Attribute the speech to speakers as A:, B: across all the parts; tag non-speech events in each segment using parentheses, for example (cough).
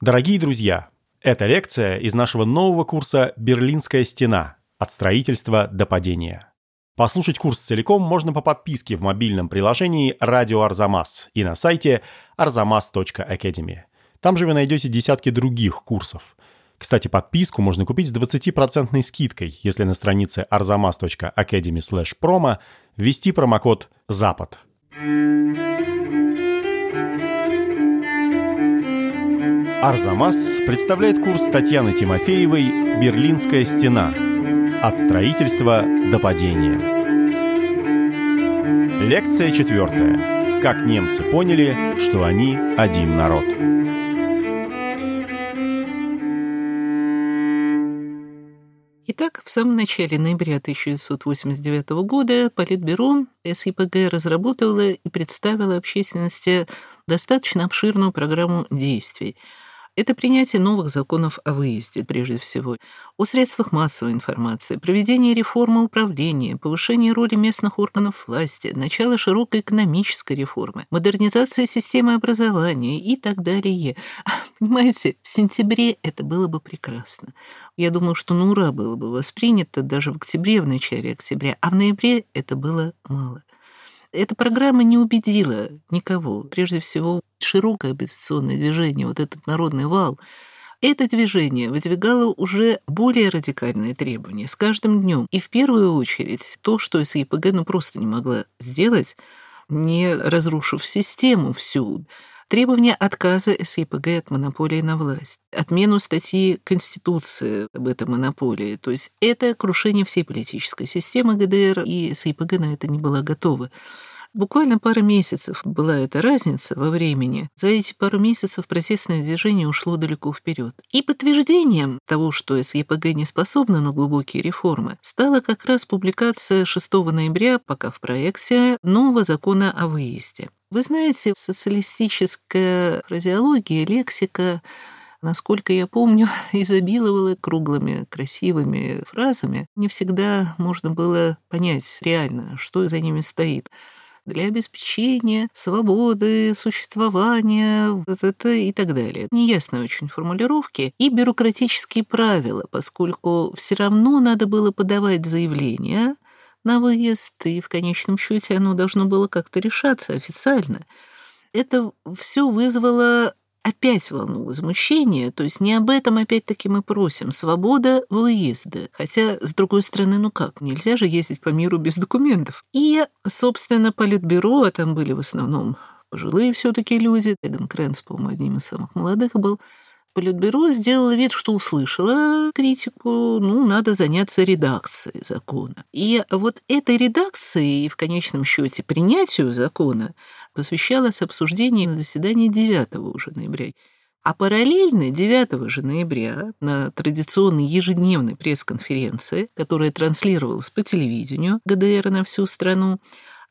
A: Дорогие друзья, это лекция из нашего нового курса «Берлинская стена. От строительства до падения». Послушать курс целиком можно по подписке в мобильном приложении «Радио Арзамас» и на сайте arzamas.academy. Там же вы найдете десятки других курсов. Кстати, подписку можно купить с 20% скидкой, если на странице arzamas.academy promo ввести промокод «Запад». Арзамас представляет курс Татьяны Тимофеевой «Берлинская стена. От строительства до падения». Лекция четвертая. Как немцы поняли, что они один народ.
B: Итак, в самом начале ноября 1989 года Политбюро СИПГ разработало и представило общественности достаточно обширную программу действий – это принятие новых законов о выезде, прежде всего, о средствах массовой информации, проведение реформы управления, повышение роли местных органов власти, начало широкой экономической реформы, модернизация системы образования и так далее. Понимаете, в сентябре это было бы прекрасно. Я думаю, что на ура было бы воспринято даже в октябре, в начале октября, а в ноябре это было мало. Эта программа не убедила никого. Прежде всего, широкое оппозиционное движение, вот этот народный вал, это движение выдвигало уже более радикальные требования с каждым днем. И в первую очередь то, что СИПГ ну, просто не могла сделать, не разрушив систему всю, требование отказа СИПГ от монополии на власть, отмену статьи Конституции об этой монополии. То есть это крушение всей политической системы ГДР, и СИПГ на это не была готова. Буквально пара месяцев была эта разница во времени. За эти пару месяцев протестное движение ушло далеко вперед. И подтверждением того, что СЕПГ не способна на глубокие реформы, стала как раз публикация 6 ноября, пока в проекте, нового закона о выезде. Вы знаете, социалистическая фразеология, лексика насколько я помню, (laughs) изобиловала круглыми, красивыми фразами. Не всегда можно было понять реально, что за ними стоит для обеспечения свободы, существования и так далее. Неясные очень формулировки и бюрократические правила, поскольку все равно надо было подавать заявление на выезд, и в конечном счете оно должно было как-то решаться официально. Это все вызвало опять волну возмущения, то есть не об этом опять-таки мы просим. Свобода выезда. Хотя, с другой стороны, ну как, нельзя же ездить по миру без документов. И, собственно, политбюро, а там были в основном пожилые все-таки люди, Эгон Крэнс, по-моему, одним из самых молодых был, Политбюро сделало вид, что услышала критику, ну, надо заняться редакцией закона. И вот этой редакции и в конечном счете принятию закона посвящалось обсуждение на заседании 9 уже ноября. А параллельно 9 же ноября на традиционной ежедневной пресс-конференции, которая транслировалась по телевидению ГДР на всю страну,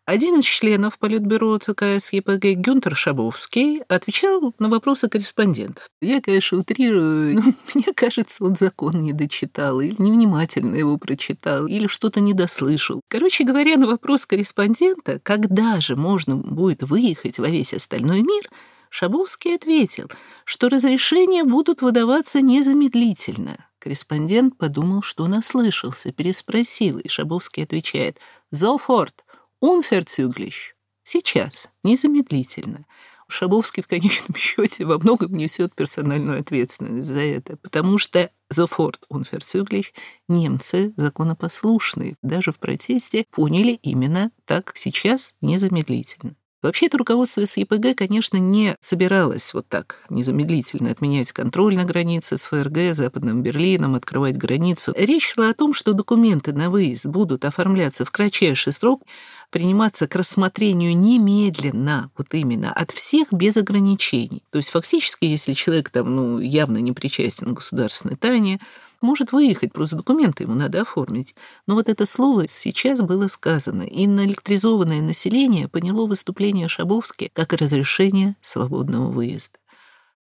B: один из членов Политбюро ЦК СЕПГ Гюнтер Шабовский отвечал на вопросы корреспондентов. Я, конечно, утрирую, (laughs) но мне кажется, он закон не дочитал, или невнимательно его прочитал, или что-то недослышал. Короче говоря, на вопрос корреспондента, когда же можно будет выехать во весь остальной мир, Шабовский ответил, что разрешения будут выдаваться незамедлительно. Корреспондент подумал, что наслышался, переспросил, и Шабовский отвечает «Зофорт», Unverzüglich. Сейчас, незамедлительно. Шабовский в конечном (laughs) счете во многом несет персональную ответственность за это, потому что sofort unverzüglich немцы законопослушные, даже в протесте поняли именно так сейчас незамедлительно. Вообще-то руководство СЕПГ, конечно, не собиралось вот так незамедлительно отменять контроль на границе с ФРГ, Западным Берлином, открывать границу. Речь шла о том, что документы на выезд будут оформляться в кратчайший срок, приниматься к рассмотрению немедленно, вот именно, от всех без ограничений. То есть фактически, если человек там, ну, явно не причастен к государственной тайне, может выехать, просто документы ему надо оформить. Но вот это слово сейчас было сказано, и наэлектризованное население поняло выступление Шабовски как разрешение свободного выезда.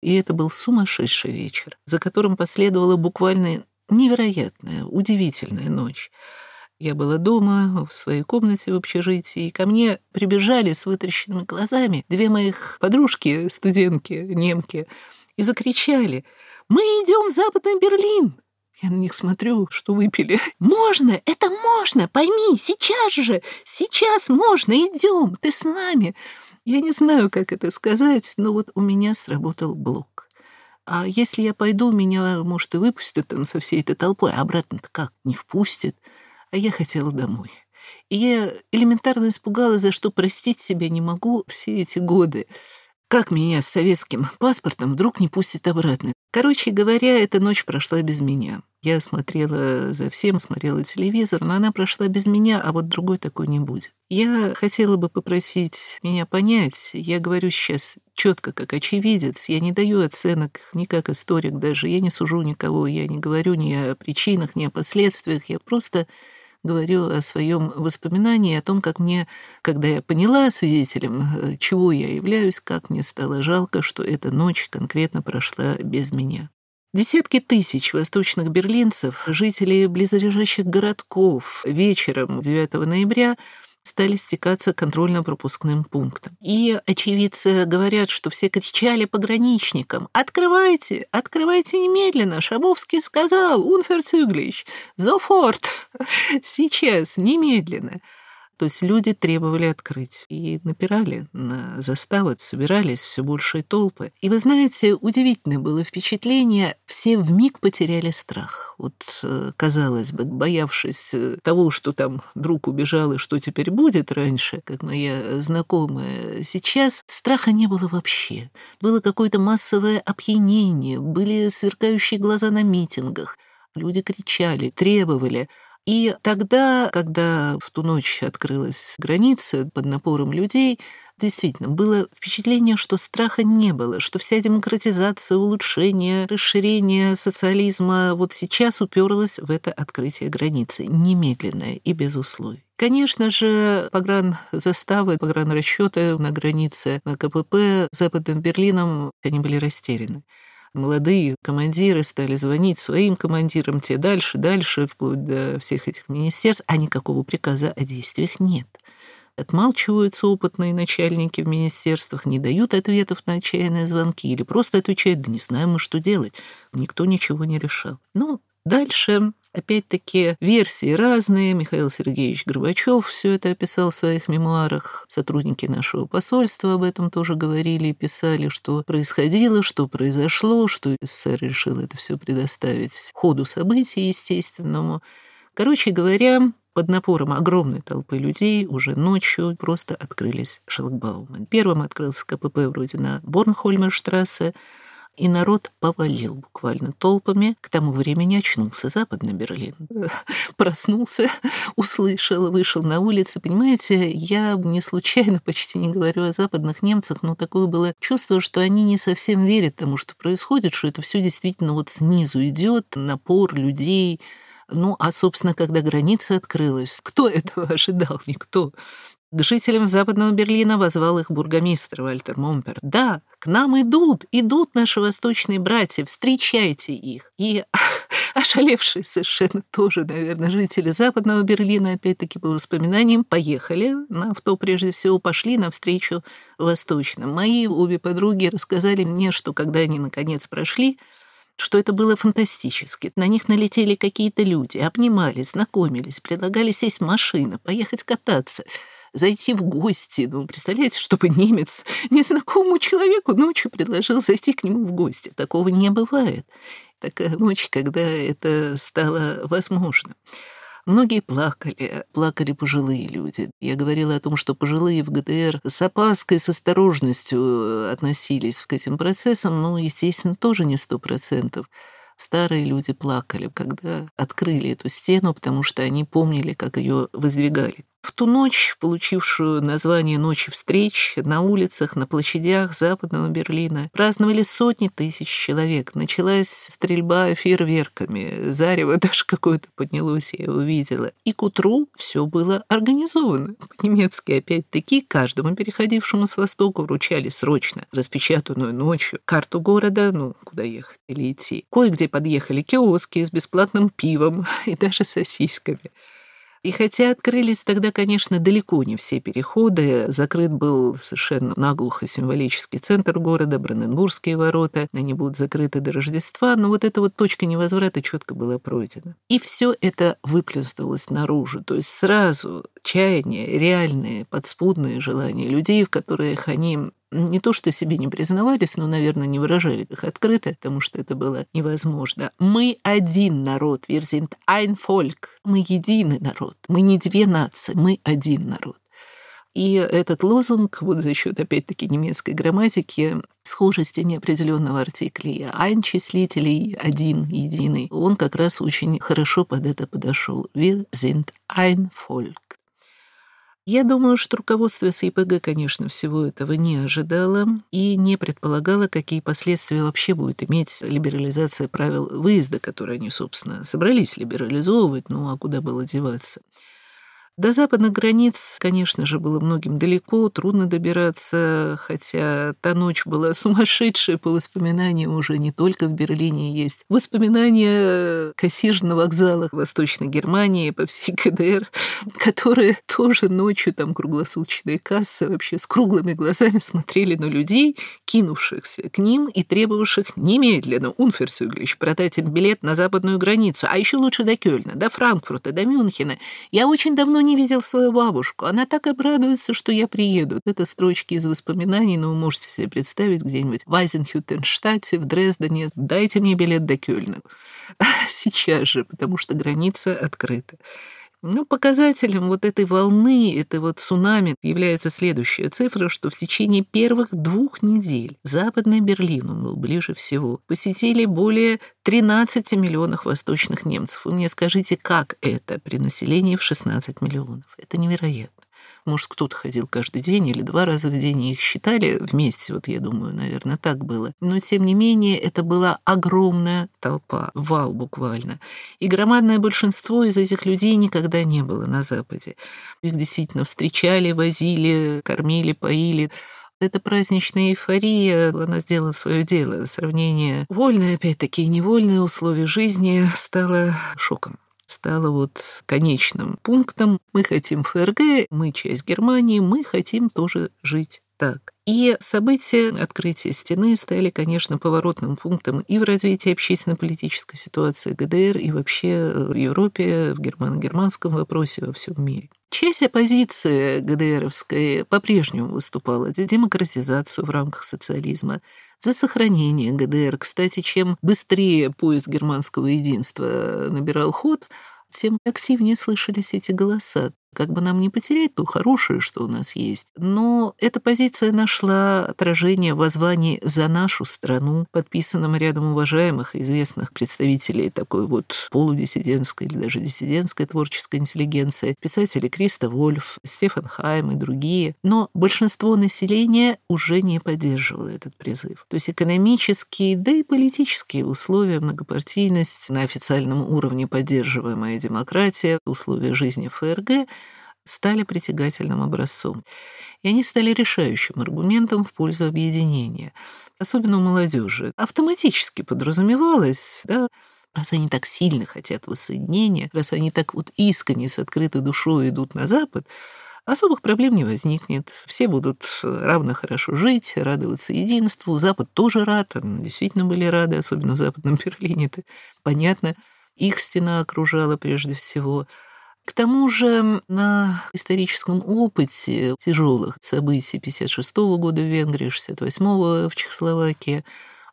B: И это был сумасшедший вечер, за которым последовала буквально невероятная, удивительная ночь. Я была дома, в своей комнате в общежитии, и ко мне прибежали с вытрященными глазами две моих подружки, студентки, немки, и закричали «Мы идем в Западный Берлин!» Я на них смотрю, что выпили. (laughs) «Можно! Это можно! Пойми! Сейчас же! Сейчас можно! Идем! Ты с нами!» Я не знаю, как это сказать, но вот у меня сработал блок. А если я пойду, меня, может, и выпустят там со всей этой толпой, а обратно-то как? Не впустят. А я хотела домой. И я элементарно испугалась, за что простить себя не могу все эти годы. Как меня с советским паспортом вдруг не пустят обратно? Короче говоря, эта ночь прошла без меня. Я смотрела за всем, смотрела телевизор, но она прошла без меня, а вот другой такой не будет. Я хотела бы попросить меня понять. Я говорю сейчас четко, как очевидец. Я не даю оценок ни как историк даже. Я не сужу никого, я не говорю ни о причинах, ни о последствиях. Я просто говорю о своем воспоминании, о том, как мне, когда я поняла свидетелем, э, чего я являюсь, как мне стало жалко, что эта ночь конкретно прошла без меня. Десятки тысяч восточных берлинцев, жителей близлежащих городков, вечером 9 ноября стали стекаться контрольно-пропускным пунктом. И очевидцы говорят, что все кричали пограничникам «Открывайте! Открывайте немедленно!» Шабовский сказал «Унферцюглич! Зофорт! (laughs) Сейчас! Немедленно!» То есть люди требовали открыть и напирали на заставы, собирались все большие толпы. И вы знаете, удивительное было впечатление, все в миг потеряли страх. Вот, э, казалось бы, боявшись э, того, что там друг убежал и что теперь будет раньше, как моя знакомая, сейчас страха не было вообще. Было какое-то массовое опьянение, были сверкающие глаза на митингах, люди кричали, требовали — и тогда, когда в ту ночь открылась граница под напором людей, действительно было впечатление, что страха не было, что вся демократизация, улучшение, расширение социализма вот сейчас уперлась в это открытие границы, немедленное и без условий. Конечно же, погранзаставы, погранрасчеты на границе на КПП с Западным Берлином, они были растеряны молодые командиры стали звонить своим командирам, те дальше, дальше, вплоть до всех этих министерств, а никакого приказа о действиях нет. Отмалчиваются опытные начальники в министерствах, не дают ответов на отчаянные звонки или просто отвечают, да не знаем мы, что делать. Никто ничего не решал. Ну, дальше Опять-таки, версии разные. Михаил Сергеевич Горбачев все это описал в своих мемуарах. Сотрудники нашего посольства об этом тоже говорили и писали, что происходило, что произошло, что СССР решил это все предоставить ходу событий естественному. Короче говоря, под напором огромной толпы людей уже ночью просто открылись шлагбаумы. Первым открылся КПП вроде на Борнхольмерштрассе, и народ повалил буквально толпами. К тому времени очнулся Западный Берлин. (laughs) Проснулся, (laughs) услышал, вышел на улицы. Понимаете, я не случайно почти не говорю о западных немцах, но такое было чувство, что они не совсем верят тому, что происходит, что это все действительно вот снизу идет, напор людей, ну, а, собственно, когда граница открылась, кто (laughs) этого ожидал? Никто. К жителям Западного Берлина возвал их бургомистр Вальтер Момпер. «Да, к нам идут, идут наши восточные братья, встречайте их!» И (laughs) ошалевшие совершенно тоже, наверное, жители Западного Берлина, опять-таки по воспоминаниям, поехали на авто, прежде всего, пошли навстречу восточным. Мои обе подруги рассказали мне, что когда они, наконец, прошли, что это было фантастически. На них налетели какие-то люди, обнимались, знакомились, предлагали сесть в машину, поехать кататься — зайти в гости. Ну, представляете, чтобы немец незнакомому человеку ночью предложил зайти к нему в гости. Такого не бывает. Такая ночь, когда это стало возможно. Многие плакали, плакали пожилые люди. Я говорила о том, что пожилые в ГДР с опаской, с осторожностью относились к этим процессам, но, естественно, тоже не сто процентов. Старые люди плакали, когда открыли эту стену, потому что они помнили, как ее воздвигали. В ту ночь, получившую название «Ночи встреч», на улицах, на площадях Западного Берлина праздновали сотни тысяч человек. Началась стрельба фейерверками, зарево (laughs) даже какое-то поднялось, я увидела. И к утру все было организовано. По-немецки, опять-таки, каждому переходившему с востока вручали срочно распечатанную ночью карту города, ну, куда ехать или идти. Кое-где подъехали киоски с бесплатным пивом (laughs) и даже сосисками. И хотя открылись тогда, конечно, далеко не все переходы, закрыт был совершенно наглухо символический центр города, Бранденбургские ворота, они будут закрыты до Рождества, но вот эта вот точка невозврата четко была пройдена. И все это выплеснулось наружу, то есть сразу чаяние, реальные подспудные желания людей, в которых они не то что себе не признавались, но, наверное, не выражали их открыто, потому что это было невозможно. Мы один народ, wir sind ein Volk. Мы единый народ, мы не две нации, мы один народ. И этот лозунг, вот за счет, опять-таки, немецкой грамматики, схожести неопределенного артикля «ein» числителей «один», «единый», он как раз очень хорошо под это подошел. Wir sind ein Volk. Я думаю, что руководство СИПГ, конечно, всего этого не ожидало и не предполагало, какие последствия вообще будет иметь либерализация правил выезда, которые они, собственно, собрались либерализовывать, ну а куда было деваться. До западных границ, конечно же, было многим далеко, трудно добираться, хотя та ночь была сумасшедшая по воспоминаниям уже не только в Берлине есть. Воспоминания кассир на вокзалах Восточной Германии по всей КДР, которые тоже ночью, там круглосуточные кассы, вообще с круглыми глазами смотрели на людей, кинувшихся к ним и требовавших немедленно, унферсюглич, продать им билет на западную границу, а еще лучше до Кёльна, до Франкфурта, до Мюнхена. Я очень давно не видел свою бабушку. Она так обрадуется, что я приеду. Это строчки из воспоминаний, но вы можете себе представить где-нибудь в Айзенхютенштадте, в Дрездене. Дайте мне билет до Кёльна. (laughs) Сейчас же, потому что граница открыта. Ну, показателем вот этой волны, этой вот цунами является следующая цифра, что в течение первых двух недель Западный Берлин, он был ближе всего, посетили более 13 миллионов восточных немцев. Вы мне скажите, как это при населении в 16 миллионов? Это невероятно. Может, кто-то ходил каждый день или два раза в день, и их считали вместе, вот я думаю, наверное, так было. Но, тем не менее, это была огромная толпа, вал буквально. И громадное большинство из этих людей никогда не было на Западе. Их действительно встречали, возили, кормили, поили. Эта праздничная эйфория, она сделала свое дело. Сравнение вольное, опять-таки, невольное условия жизни стало шоком стало вот конечным пунктом. Мы хотим ФРГ, мы часть Германии, мы хотим тоже жить так. И события открытия стены стали, конечно, поворотным пунктом и в развитии общественно-политической ситуации ГДР, и вообще в Европе, в германо-германском вопросе, во всем мире. Часть оппозиции ГДРовской по-прежнему выступала за демократизацию в рамках социализма, за сохранение ГДР. Кстати, чем быстрее поезд германского единства набирал ход, тем активнее слышались эти голоса. Как бы нам не потерять то хорошее, что у нас есть. Но эта позиция нашла отражение в воззвании «За нашу страну», подписанном рядом уважаемых известных представителей такой вот полудиссидентской или даже диссидентской творческой интеллигенции, писатели Криста Вольф, Стефан Хайм и другие. Но большинство населения уже не поддерживало этот призыв. То есть экономические, да и политические условия, многопартийность, на официальном уровне поддерживаемая демократия, условия жизни ФРГ — стали притягательным образцом. И они стали решающим аргументом в пользу объединения, особенно у молодежи. Автоматически подразумевалось, да, раз они так сильно хотят воссоединения, раз они так вот искренне с открытой душой идут на Запад, особых проблем не возникнет. Все будут равно хорошо жить, радоваться единству. Запад тоже рад, действительно были рады, особенно в Западном (laughs) Берлине, это понятно. Их стена окружала прежде всего. К тому же на историческом опыте тяжелых событий 56 года в Венгрии, 68 в Чехословакии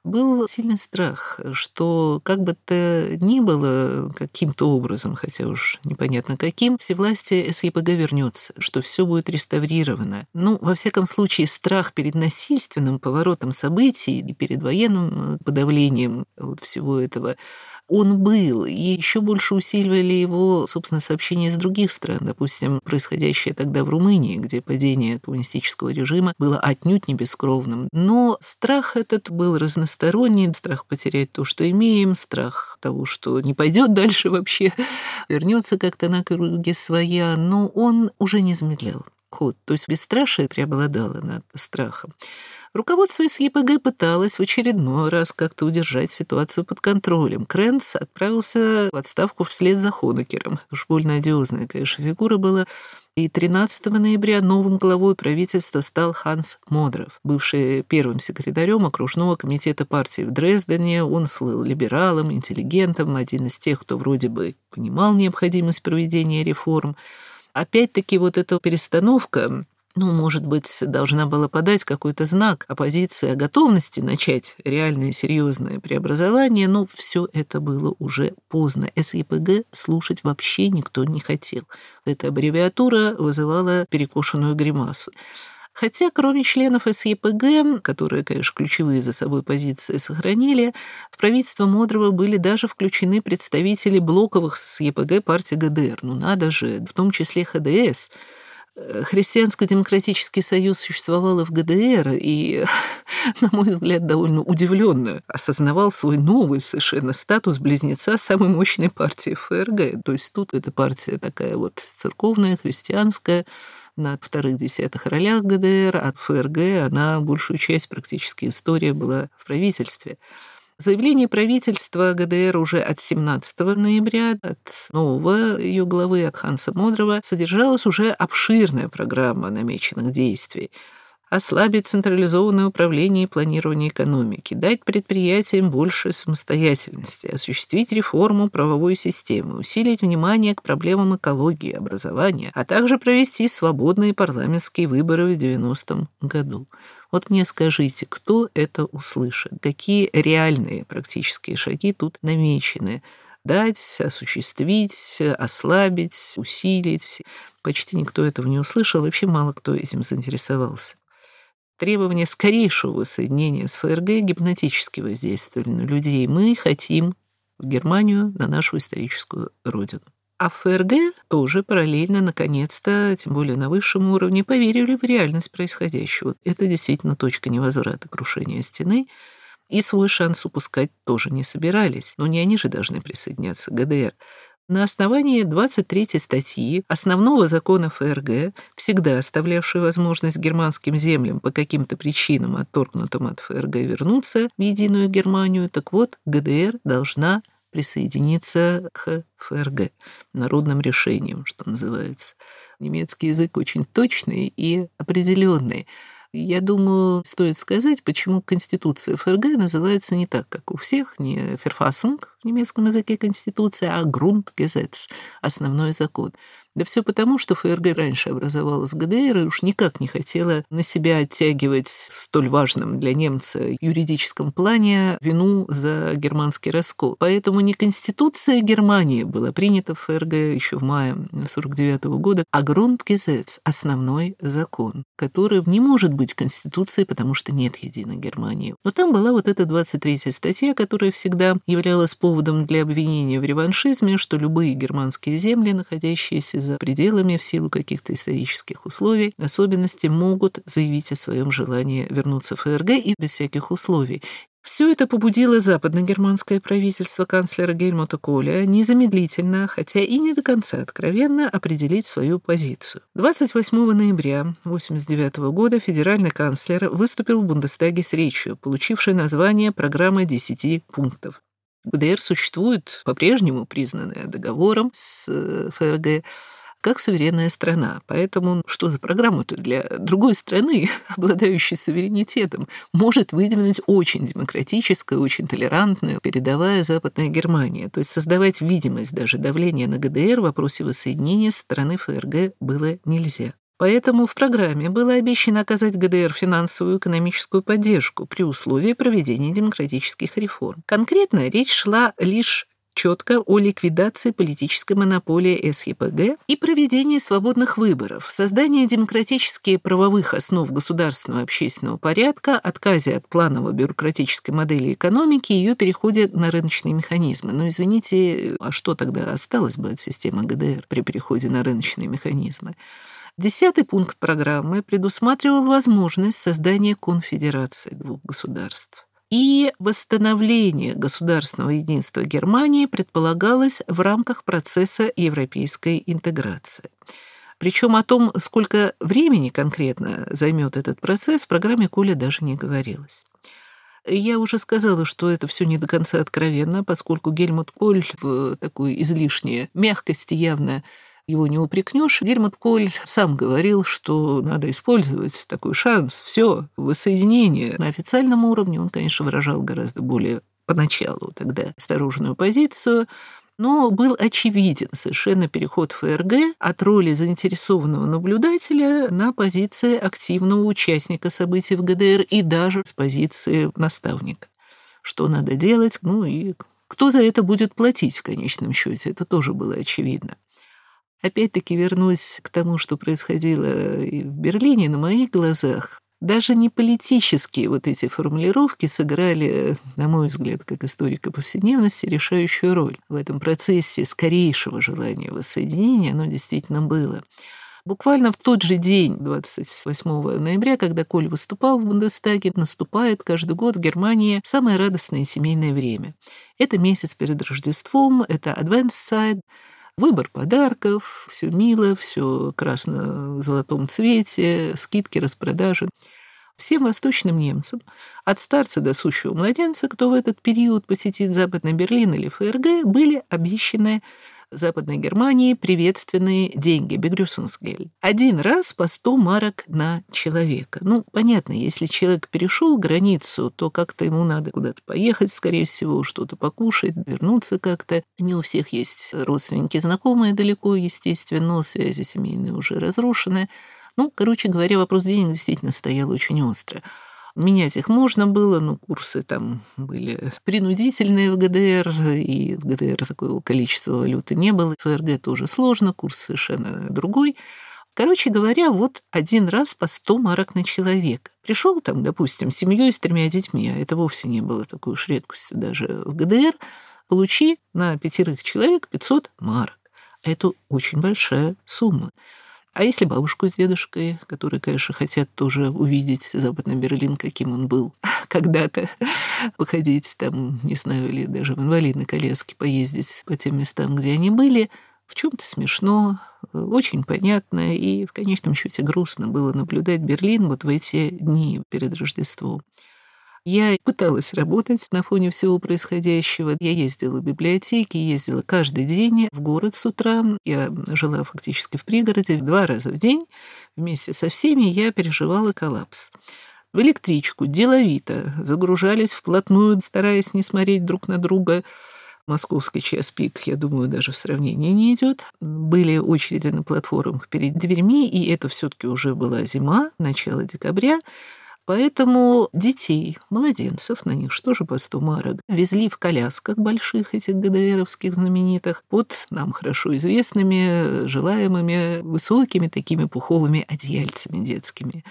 B: был сильный страх, что как бы то ни было каким-то образом, хотя уж непонятно каким, всевластие СИПГ вернется, что все будет реставрировано. Ну, во всяком случае, страх перед насильственным поворотом событий и перед военным подавлением вот всего этого он был, и еще больше усиливали его, собственно, сообщения из других стран, допустим, происходящее тогда в Румынии, где падение коммунистического режима было отнюдь не бескровным. Но страх этот был разносторонний, страх потерять то, что имеем, страх того, что не пойдет дальше вообще, вернется как-то на круге своя, но он уже не замедлял ход, то есть бесстрашие преобладало над страхом. Руководство СЕПГ пыталось в очередной раз как-то удержать ситуацию под контролем. Крэнс отправился в отставку вслед за Хонекером. Уж больно одиозная, конечно, фигура была. И 13 ноября новым главой правительства стал Ханс Модров, бывший первым секретарем окружного комитета партии в Дрездене. Он слыл либералом, интеллигентом, один из тех, кто вроде бы понимал необходимость проведения реформ. Опять-таки вот эта перестановка ну, может быть, должна была подать какой-то знак оппозиции о готовности начать реальное серьезное преобразование, но все это было уже поздно. СИПГ слушать вообще никто не хотел. Эта аббревиатура вызывала перекошенную гримасу. Хотя, кроме членов СЕПГ, которые, конечно, ключевые за собой позиции сохранили, в правительство Модрова были даже включены представители блоковых СЕПГ партии ГДР. Ну надо же, в том числе ХДС – Христианско-демократический союз существовал и в ГДР, и, (laughs) на мой взгляд, довольно удивленно осознавал свой новый совершенно статус близнеца самой мощной партии ФРГ. То есть тут эта партия такая вот церковная, христианская, на вторых десятых ролях ГДР, а ФРГ, она большую часть практически история была в правительстве. Заявление правительства ГДР уже от 17 ноября от нового ее главы, от Ханса Модрова, содержалась уже обширная программа намеченных действий ослабить централизованное управление и планирование экономики, дать предприятиям больше самостоятельности, осуществить реформу правовой системы, усилить внимание к проблемам экологии, образования, а также провести свободные парламентские выборы в 90-м году. Вот мне скажите, кто это услышит? Какие реальные практические шаги тут намечены? Дать, осуществить, ослабить, усилить. Почти никто этого не услышал, вообще мало кто этим заинтересовался. Требования скорейшего воссоединения с ФРГ гипнотически воздействовали на людей. Мы хотим в Германию, на нашу историческую родину. А ФРГ тоже параллельно, наконец-то, тем более на высшем уровне, поверили в реальность происходящего. Это действительно точка невозврата крушения стены, и свой шанс упускать тоже не собирались. Но не они же должны присоединяться к ГДР. На основании 23 статьи основного закона ФРГ, всегда оставлявшей возможность германским землям по каким-то причинам, отторгнутым от ФРГ, вернуться в единую Германию, так вот, ГДР должна присоединиться к ФРГ, народным решением, что называется. Немецкий язык очень точный и определенный. Я думаю, стоит сказать, почему Конституция ФРГ называется не так, как у всех, не «Verfassung» в немецком языке Конституция, а «Grundgesetz» — основной закон. Да все потому, что ФРГ раньше образовалась ГДР и уж никак не хотела на себя оттягивать в столь важном для немца юридическом плане вину за германский раскол. Поэтому не Конституция Германии была принята в ФРГ еще в мае 1949 года, а Grundgesetz – основной закон, который не может быть Конституцией, потому что нет единой Германии. Но там была вот эта 23-я статья, которая всегда являлась поводом для обвинения в реваншизме, что любые германские земли, находящиеся за пределами в силу каких-то исторических условий, особенности могут заявить о своем желании вернуться в ФРГ и без всяких условий. Все это побудило западногерманское правительство канцлера Гельмута Коля незамедлительно, хотя и не до конца откровенно, определить свою позицию. 28 ноября 1989 года федеральный канцлер выступил в Бундестаге с речью, получившей название «Программа 10 пунктов». ГДР существует по-прежнему признанная договором с э, ФРГ, как суверенная страна. Поэтому что за программу-то для другой страны, (laughs) обладающей суверенитетом, может выдвинуть очень демократическая, очень толерантная передовая Западная Германия. То есть создавать видимость даже давления на ГДР в вопросе воссоединения страны ФРГ было нельзя. Поэтому в программе было обещано оказать ГДР финансовую и экономическую поддержку при условии проведения демократических реформ. Конкретно речь шла лишь четко о ликвидации политической монополии СЕПГ и проведении свободных выборов, создании демократически правовых основ государственного общественного порядка, отказе от планово-бюрократической модели экономики и ее переходе на рыночные механизмы. Но извините, а что тогда осталось бы от системы ГДР при переходе на рыночные механизмы? Десятый пункт программы предусматривал возможность создания конфедерации двух государств и восстановление государственного единства Германии предполагалось в рамках процесса европейской интеграции. Причем о том, сколько времени конкретно займет этот процесс, в программе Коля даже не говорилось. Я уже сказала, что это все не до конца откровенно, поскольку Гельмут Коль в такой излишней мягкости явно его не упрекнешь. Гельмут Коль сам говорил, что надо использовать такой шанс. Все, воссоединение. На официальном уровне он, конечно, выражал гораздо более поначалу тогда осторожную позицию, но был очевиден совершенно переход ФРГ от роли заинтересованного наблюдателя на позиции активного участника событий в ГДР и даже с позиции наставника. Что надо делать, ну и кто за это будет платить в конечном счете, это тоже было очевидно. Опять-таки вернусь к тому, что происходило в Берлине на моих глазах. Даже не политические вот эти формулировки сыграли, на мой взгляд, как историка повседневности, решающую роль. В этом процессе скорейшего желания воссоединения оно действительно было. Буквально в тот же день, 28 ноября, когда Коль выступал в Бундестаге, наступает каждый год в Германии самое радостное семейное время. Это месяц перед Рождеством, это Adventszeit, Выбор подарков, все мило, все красно в золотом цвете, скидки, распродажи. Всем восточным немцам, от старца до сущего младенца, кто в этот период посетит Западный Берлин или ФРГ, были обещаны Западной Германии приветственные деньги, бегрюсенсгель. Один раз по 100 марок на человека. Ну, понятно, если человек перешел границу, то как-то ему надо куда-то поехать, скорее всего, что-то покушать, вернуться как-то. Не у всех есть родственники, знакомые далеко, естественно, связи семейные уже разрушены. Ну, короче говоря, вопрос денег действительно стоял очень остро. Менять их можно было, но курсы там были принудительные в ГДР, и в ГДР такого количества валюты не было. ФРГ тоже сложно, курс совершенно другой. Короче говоря, вот один раз по 100 марок на человека. Пришел там, допустим, с семьей с тремя детьми, а это вовсе не было такой уж редкостью даже в ГДР, получи на пятерых человек 500 марок. Это очень большая сумма. А если бабушку с дедушкой, которые, конечно, хотят тоже увидеть Западный Берлин, каким он был (laughs) когда-то, походить там, не знаю, или даже в инвалидной коляске поездить по тем местам, где они были, в чем-то смешно, очень понятно, и в конечном счете грустно было наблюдать Берлин вот в эти дни перед Рождеством. Я пыталась работать на фоне всего происходящего. Я ездила в библиотеки, ездила каждый день в город с утра. Я жила фактически в пригороде два раза в день. Вместе со всеми я переживала коллапс. В электричку деловито загружались вплотную, стараясь не смотреть друг на друга. Московский час пик, я думаю, даже в сравнении не идет. Были очереди на платформах перед дверьми, и это все-таки уже была зима, начало декабря. Поэтому детей, младенцев, на них что же по 100 марок, везли в колясках больших этих ГДРовских знаменитых под нам хорошо известными, желаемыми, высокими такими пуховыми одеяльцами детскими.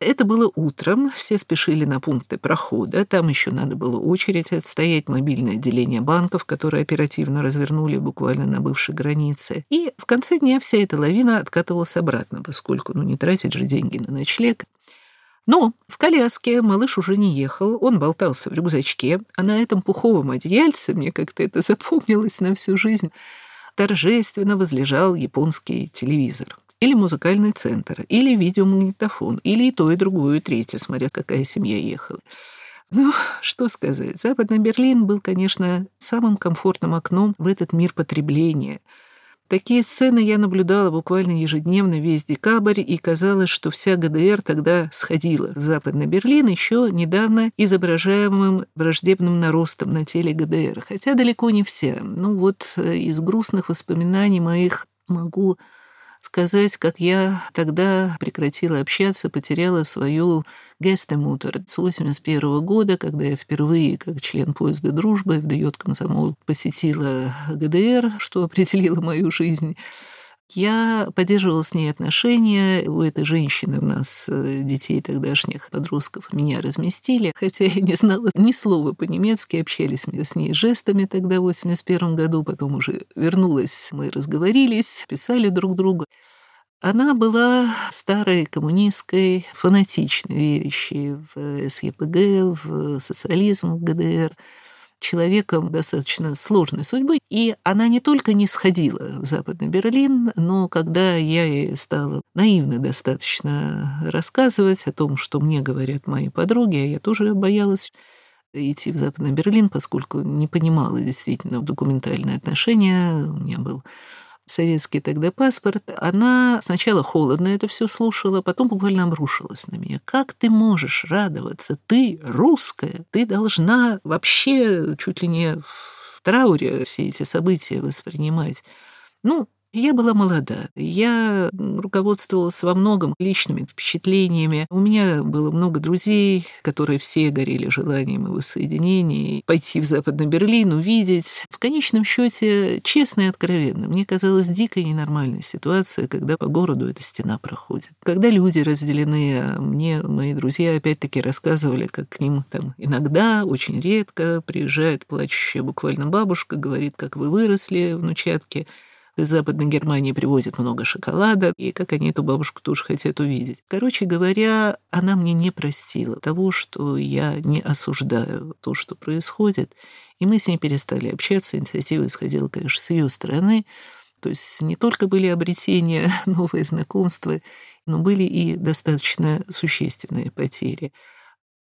B: Это было утром, все спешили на пункты прохода, там еще надо было очередь отстоять, мобильное отделение банков, которые оперативно развернули буквально на бывшей границе. И в конце дня вся эта лавина откатывалась обратно, поскольку ну, не тратить же деньги на ночлег. Но в коляске малыш уже не ехал, он болтался в рюкзачке, а на этом пуховом одеяльце, мне как-то это (laughs) запомнилось на всю жизнь, торжественно возлежал японский телевизор. Или музыкальный центр, или видеомагнитофон, или и то, и другое, и третье, смотря какая семья ехала. Ну, что сказать, Западный Берлин был, конечно, самым комфортным окном в этот мир потребления – Такие сцены я наблюдала буквально ежедневно весь декабрь, и казалось, что вся ГДР тогда сходила в Западный Берлин, еще недавно изображаемым враждебным наростом на теле ГДР. Хотя далеко не вся. Ну вот э, из грустных воспоминаний моих могу сказать, как я тогда прекратила общаться, потеряла свою гестемутер с 81 года, когда я впервые, как член поезда дружбы, в Дает комсомол посетила ГДР, что определило мою жизнь. Я поддерживала с ней отношения. У этой женщины у нас э, детей тогдашних подростков меня разместили, хотя я не знала ни слова по-немецки, общались мы с ней жестами тогда в 81 году, потом уже вернулась, мы разговорились, писали друг другу. Она была старой коммунисткой, фанатично верящей в СЕПГ, в социализм в ГДР. Человеком достаточно сложной судьбы, и она не только не сходила в Западный Берлин, но когда я ей стала наивно достаточно рассказывать о том, что мне говорят мои подруги, а я тоже боялась идти в Западный Берлин, поскольку не понимала действительно документальные отношения. У меня был советский тогда паспорт, она сначала холодно это все слушала, потом буквально обрушилась на меня. Как ты можешь радоваться? Ты русская, ты должна вообще чуть ли не в трауре все эти события воспринимать. Ну, я была молода, я руководствовалась во многом личными впечатлениями. У меня было много друзей, которые все горели желанием и воссоединения, пойти в Западный Берлин, увидеть. В конечном счете, честно и откровенно, мне казалась дикой ненормальной ситуация, когда по городу эта стена проходит. Когда люди разделены, а мне мои друзья опять-таки рассказывали, как к ним там иногда, очень редко приезжает плачущая буквально бабушка, говорит, как вы выросли, внучатки, из Западной Германии привозят много шоколада, и как они эту бабушку тоже хотят увидеть. Короче говоря, она мне не простила того, что я не осуждаю то, что происходит, и мы с ней перестали общаться, инициатива исходила, конечно, с ее стороны, то есть не только были обретения, (laughs) новые знакомства, но были и достаточно существенные потери.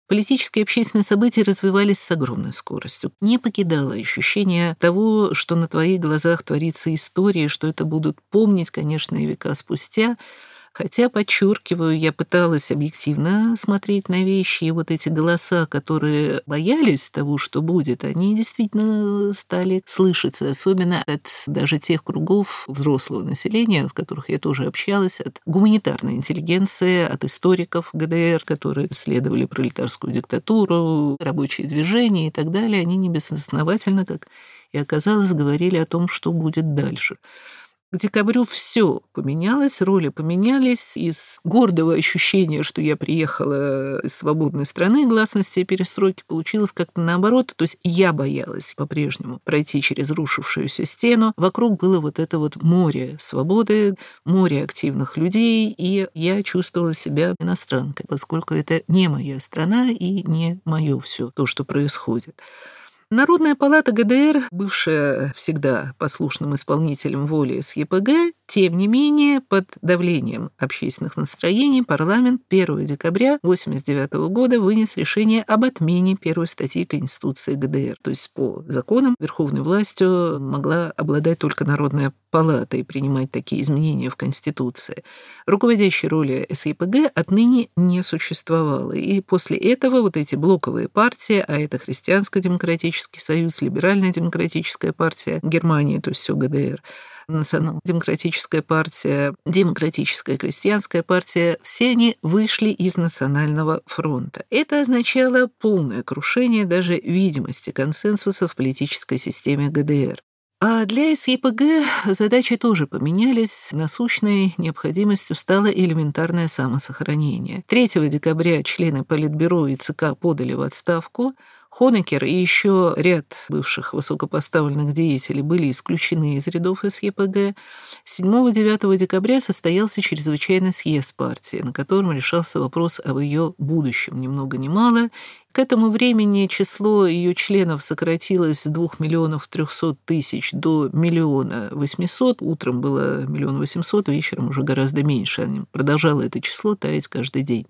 B: Политические и общественные события развивались с огромной скоростью. Не покидало ощущение того, что на твоих глазах творится история, что это будут помнить, конечно, и века спустя — Хотя, подчеркиваю, я пыталась объективно смотреть на вещи, и вот эти голоса, которые боялись того, что будет, они действительно стали слышаться, особенно от даже тех кругов взрослого населения, в которых я тоже общалась, от гуманитарной интеллигенции, от историков ГДР, которые исследовали пролетарскую диктатуру, рабочие движения и так далее. Они не безосновательно, как и оказалось, говорили о том, что будет дальше. К декабрю все поменялось, роли поменялись. Из гордого ощущения, что я приехала из свободной страны, гласности и перестройки получилось как-то наоборот. То есть я боялась по-прежнему пройти через рушившуюся стену. Вокруг было вот это вот море свободы, море активных людей, и я чувствовала себя иностранкой, поскольку это не моя страна и не мое все то, что происходит. Народная палата ГДР, бывшая всегда послушным исполнителем воли СЕПГ, тем не менее, под давлением общественных настроений парламент 1 декабря 1989 года вынес решение об отмене первой статьи Конституции ГДР. То есть по законам верховной властью могла обладать только Народная палата и принимать такие изменения в Конституции. Руководящей роли СЕПГ отныне не существовало. И после этого вот эти блоковые партии, а это Христианско-демократический союз, Либеральная демократическая партия Германии, то есть все ГДР, национал-демократическая партия, демократическая крестьянская партия, все они вышли из Национального фронта. Это означало полное крушение даже видимости консенсуса в политической системе ГДР. А для СЕПГ задачи тоже поменялись. Насущной необходимостью стало элементарное самосохранение. 3 декабря члены Политбюро и ЦК подали в отставку. Хонекер и еще ряд бывших высокопоставленных деятелей были исключены из рядов СЕПГ. 7-9 декабря состоялся чрезвычайный съезд партии, на котором решался вопрос об ее будущем, ни много ни мало. К этому времени число ее членов сократилось с 2 миллионов 300 тысяч до миллиона 800. Утром было миллион 800, вечером уже гораздо меньше. Продолжало это число таять каждый день.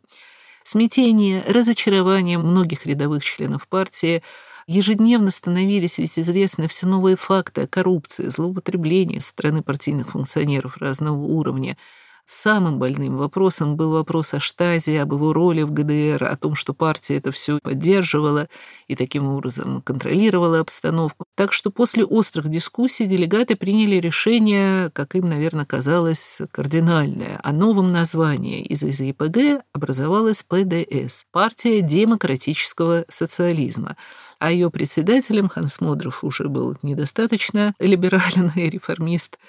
B: Смятение, разочарование многих рядовых членов партии ежедневно становились ведь известны все новые факты о коррупции, злоупотреблении со стороны партийных функционеров разного уровня – Самым больным вопросом был вопрос о Штазе, об его роли в ГДР, о том, что партия это все поддерживала и таким образом контролировала обстановку. Так что после острых дискуссий делегаты приняли решение, как им, наверное, казалось, кардинальное. О новом названии из ИЗИПГ образовалась ПДС – Партия демократического социализма а ее председателем Ханс Модров уже был недостаточно либерален и (laughs) реформист –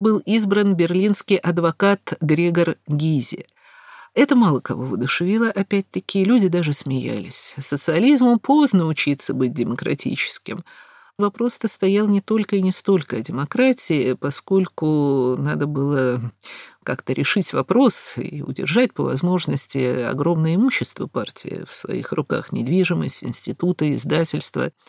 B: был избран берлинский адвокат Грегор Гизи. Это мало кого воодушевило, опять-таки, люди даже смеялись. Социализму поздно учиться быть демократическим. Вопрос-то стоял не только и не столько о демократии, поскольку надо было как-то решить вопрос и удержать по возможности огромное имущество партии в своих руках, недвижимость, институты, издательства –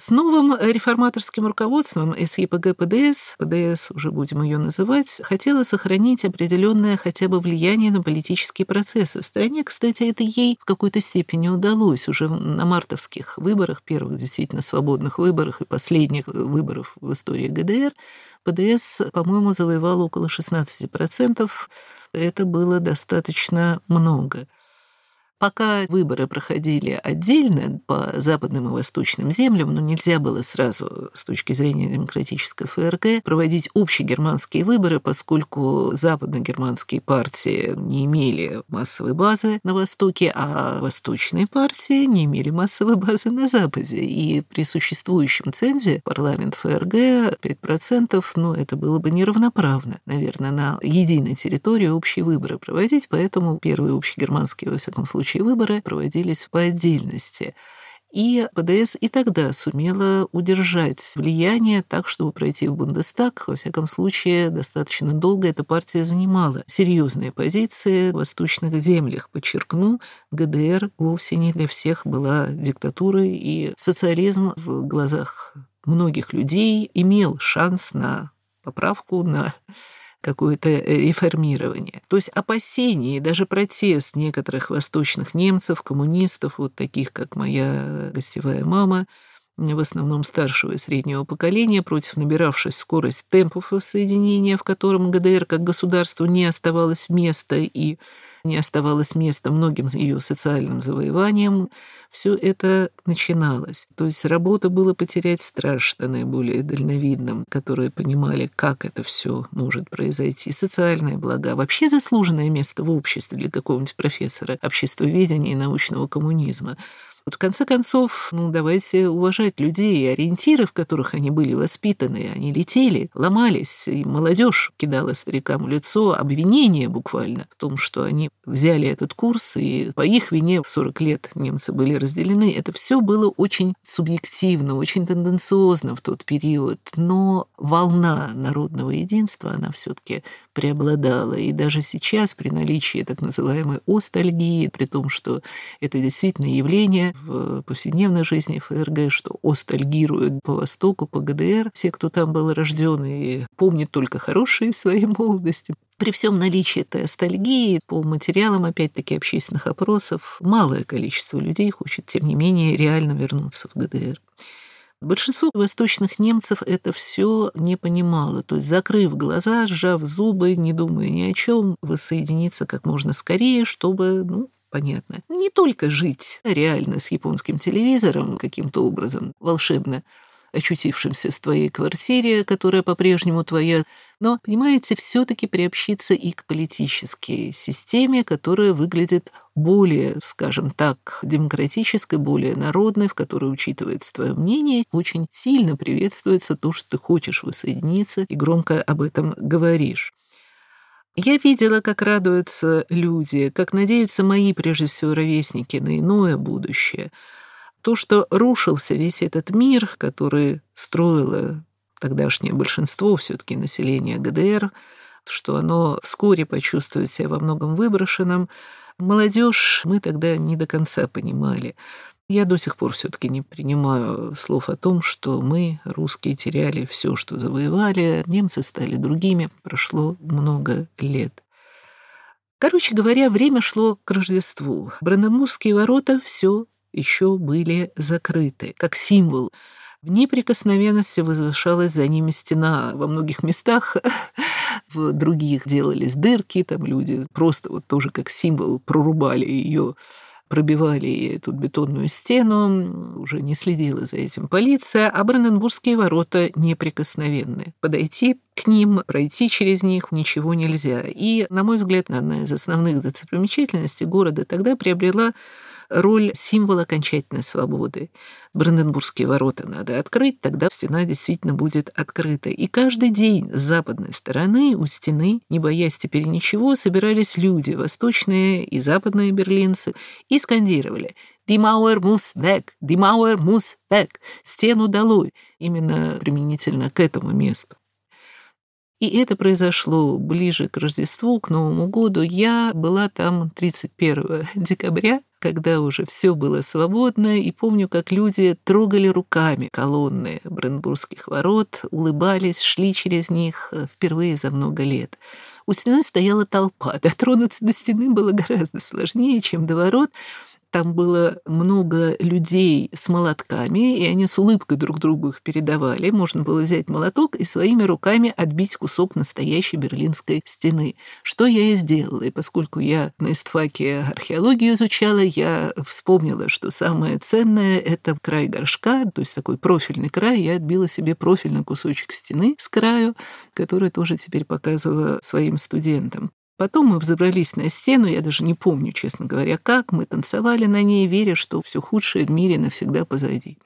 B: С новым реформаторским руководством СЕПГ ПДС, ПДС уже будем ее называть, хотела сохранить определенное хотя бы влияние на политические процессы. В стране, кстати, это ей в какой-то степени удалось. Уже на мартовских выборах, первых действительно свободных выборах и последних выборов в истории ГДР, ПДС, по-моему, завоевал около 16%. Это было достаточно много. Пока выборы проходили отдельно по западным и восточным землям, но нельзя было сразу с точки зрения демократической ФРГ проводить общегерманские выборы, поскольку западно-германские партии не имели массовой базы на Востоке, а восточные партии не имели массовой базы на Западе. И при существующем цензе парламент ФРГ 5%, ну, это было бы неравноправно, наверное, на единой территории общие выборы проводить, поэтому первые общегерманские, во всяком случае, случае выборы проводились по отдельности. И ПДС и тогда сумела удержать влияние так, чтобы пройти в Бундестаг. Во всяком случае, достаточно долго эта партия занимала серьезные позиции в восточных землях. Подчеркну, ГДР вовсе не для всех была диктатурой, и социализм в глазах многих людей имел шанс на поправку, на какое-то э, реформирование. То есть опасения и даже протест некоторых восточных немцев, коммунистов, вот таких, как моя гостевая мама, в основном старшего и среднего поколения, против набиравшей скорость темпов воссоединения, в котором ГДР как государству не оставалось места и не оставалось места многим ее социальным завоеваниям, все это начиналось. То есть работа было потерять страшно наиболее дальновидным, которые понимали, как это все может произойти. Социальные блага, вообще заслуженное место в обществе для какого-нибудь профессора обществоведения и научного коммунизма – в конце концов, ну, давайте уважать людей и ориентиры, в которых они были воспитаны. Они летели, ломались, и молодежь кидала старикам в лицо обвинения буквально в том, что они взяли этот курс, и по их вине в 40 лет немцы были разделены. Это все было очень субъективно, очень тенденциозно в тот период, но волна народного единства, она все-таки преобладала. И даже сейчас при наличии так называемой остальгии, при том, что это действительно явление в повседневной жизни ФРГ, что остальгируют по Востоку, по ГДР, те, кто там был рожден и помнит только хорошие своей молодости. При всем наличии этой ностальгии, по материалам, опять-таки, общественных опросов, малое количество людей хочет, тем не менее, реально вернуться в ГДР. Большинство восточных немцев это все не понимало, то есть закрыв глаза, сжав зубы, не думая ни о чем, воссоединиться как можно скорее, чтобы, ну, понятно, не только жить реально с японским телевизором каким-то образом волшебно, очутившимся в твоей квартире, которая по-прежнему твоя, но, понимаете, все-таки приобщиться и к политической системе, которая выглядит более, скажем так, демократической, более народной, в которой учитывается твое мнение, очень сильно приветствуется то, что ты хочешь воссоединиться и громко об этом говоришь. Я видела, как радуются люди, как надеются мои, прежде всего, ровесники на иное будущее – то, что рушился весь этот мир, который строило тогдашнее большинство все-таки населения ГДР, что оно вскоре почувствует себя во многом выброшенным, молодежь мы тогда не до конца понимали. Я до сих пор все-таки не принимаю слов о том, что мы, русские, теряли все, что завоевали, немцы стали другими, прошло много лет. Короче говоря, время шло к Рождеству. Бранденбургские ворота все еще были закрыты, как символ. В неприкосновенности возвышалась за ними стена. Во многих местах, (laughs) в других делались дырки, там люди просто вот тоже как символ прорубали ее пробивали эту бетонную стену, уже не следила за этим полиция, а Бранденбургские ворота неприкосновенны. Подойти к ним, пройти через них ничего нельзя. И, на мой взгляд, одна из основных достопримечательностей города тогда приобрела роль символа окончательной свободы. Бранденбургские ворота надо открыть, тогда стена действительно будет открыта. И каждый день с западной стороны у стены, не боясь теперь ничего, собирались люди, восточные и западные берлинцы, и скандировали «Die Mauer muss weg! Die Mauer muss weg!» «Стену долой!» Именно применительно к этому месту. И это произошло ближе к Рождеству, к Новому году. Я была там 31 (laughs) декабря когда уже все было свободно, и помню, как люди трогали руками колонны Бренбургских ворот, улыбались, шли через них э, впервые за много лет. У стены стояла толпа. Дотронуться до стены было (laughs) гораздо сложнее, чем до ворот — там было много людей с молотками, и они с улыбкой друг другу их передавали. Можно было взять молоток и своими руками отбить кусок настоящей берлинской стены. Что я и сделала. И поскольку я на истфаке археологию изучала, я вспомнила, что самое ценное — это край горшка, то есть такой профильный край. Я отбила себе профильный кусочек стены с краю, который тоже теперь показываю своим студентам. Потом мы взобрались на стену, я даже не помню, честно говоря, как. Мы танцевали на ней, веря, что все худшее в мире навсегда позади.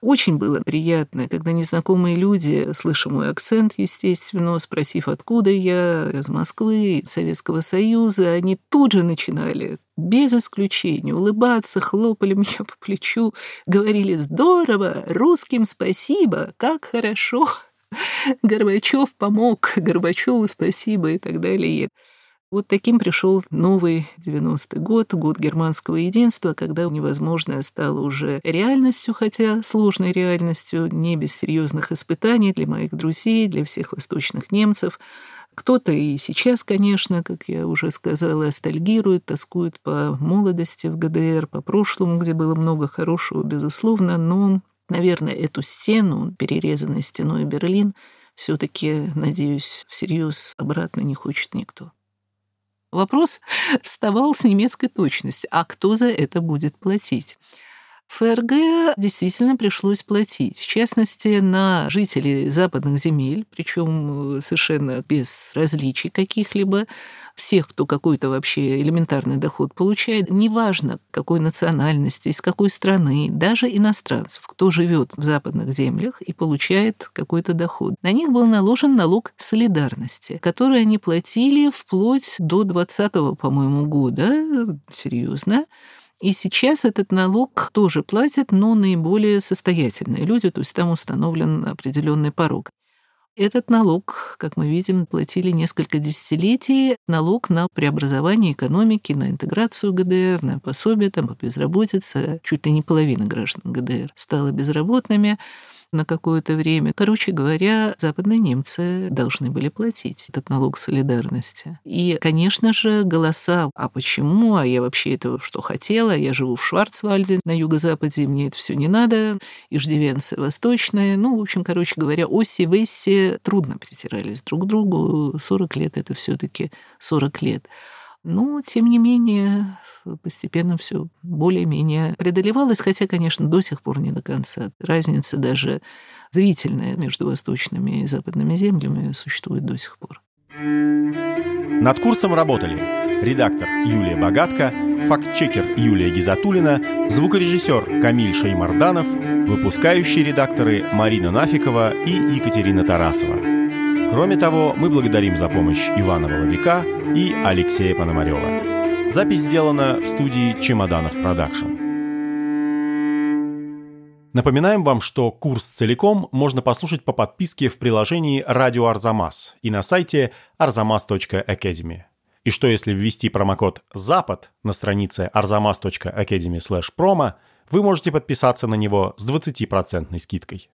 B: Очень было приятно, когда незнакомые люди, слыша мой акцент, естественно, спросив, откуда я, из Москвы, из Советского Союза, они тут же начинали, без исключения, улыбаться, хлопали меня по плечу, говорили «Здорово! Русским спасибо! Как хорошо!» Горбачев помог, Горбачеву спасибо и так далее. Вот таким пришел новый 90-й год, год германского единства, когда невозможное стало уже реальностью, хотя сложной реальностью, не без серьезных испытаний для моих друзей, для всех восточных немцев. Кто-то и сейчас, конечно, как я уже сказала, ностальгирует, тоскует по молодости в ГДР, по прошлому, где было много хорошего, безусловно, но Наверное, эту стену, перерезанную стеной Берлин, все-таки, надеюсь, всерьез обратно не хочет никто. Вопрос (laughs) вставал с немецкой точностью. А кто за это будет платить? ФРГ действительно пришлось платить, в частности, на жителей западных земель, причем э, совершенно без различий каких-либо, всех, кто какой-то вообще элементарный доход получает, неважно, какой национальности, из какой страны, даже иностранцев, кто живет в западных землях и получает какой-то доход. На них был наложен налог солидарности, который они платили вплоть до 20 по-моему, года, серьезно, и сейчас этот налог тоже платят, но наиболее состоятельные люди, то есть там установлен определенный порог. Этот налог, как мы видим, платили несколько десятилетий. Налог на преобразование экономики, на интеграцию ГДР, на пособие там, по безработице. Чуть ли не половина граждан ГДР стала безработными на какое-то время. Короче говоря, западные немцы должны были платить этот налог солидарности. И, конечно же, голоса «а почему?», «а я вообще этого что хотела?», «я живу в Шварцвальде на юго-западе, мне это все не надо», «иждивенцы восточные». Ну, в общем, короче говоря, оси Весси трудно притирались друг к другу. 40 лет — это все таки 40 лет. Но, тем не менее, постепенно все более-менее преодолевалось, хотя, конечно, до сих пор не до конца. Разница даже зрительная между восточными и западными землями существует до сих пор.
A: Над курсом работали редактор Юлия Богатко, фактчекер Юлия Гизатулина, звукорежиссер Камиль Шеймарданов, выпускающие редакторы Марина Нафикова и Екатерина Тарасова. Кроме того, мы благодарим за помощь Ивана Воловика и Алексея Пономарева. Запись сделана в студии «Чемоданов Продакшн». Напоминаем вам, что курс целиком можно послушать по подписке в приложении «Радио Арзамас» и на сайте arzamas.academy. И что если ввести промокод «Запад» на странице arzamas.academy/promo, вы можете подписаться на него с 20% скидкой.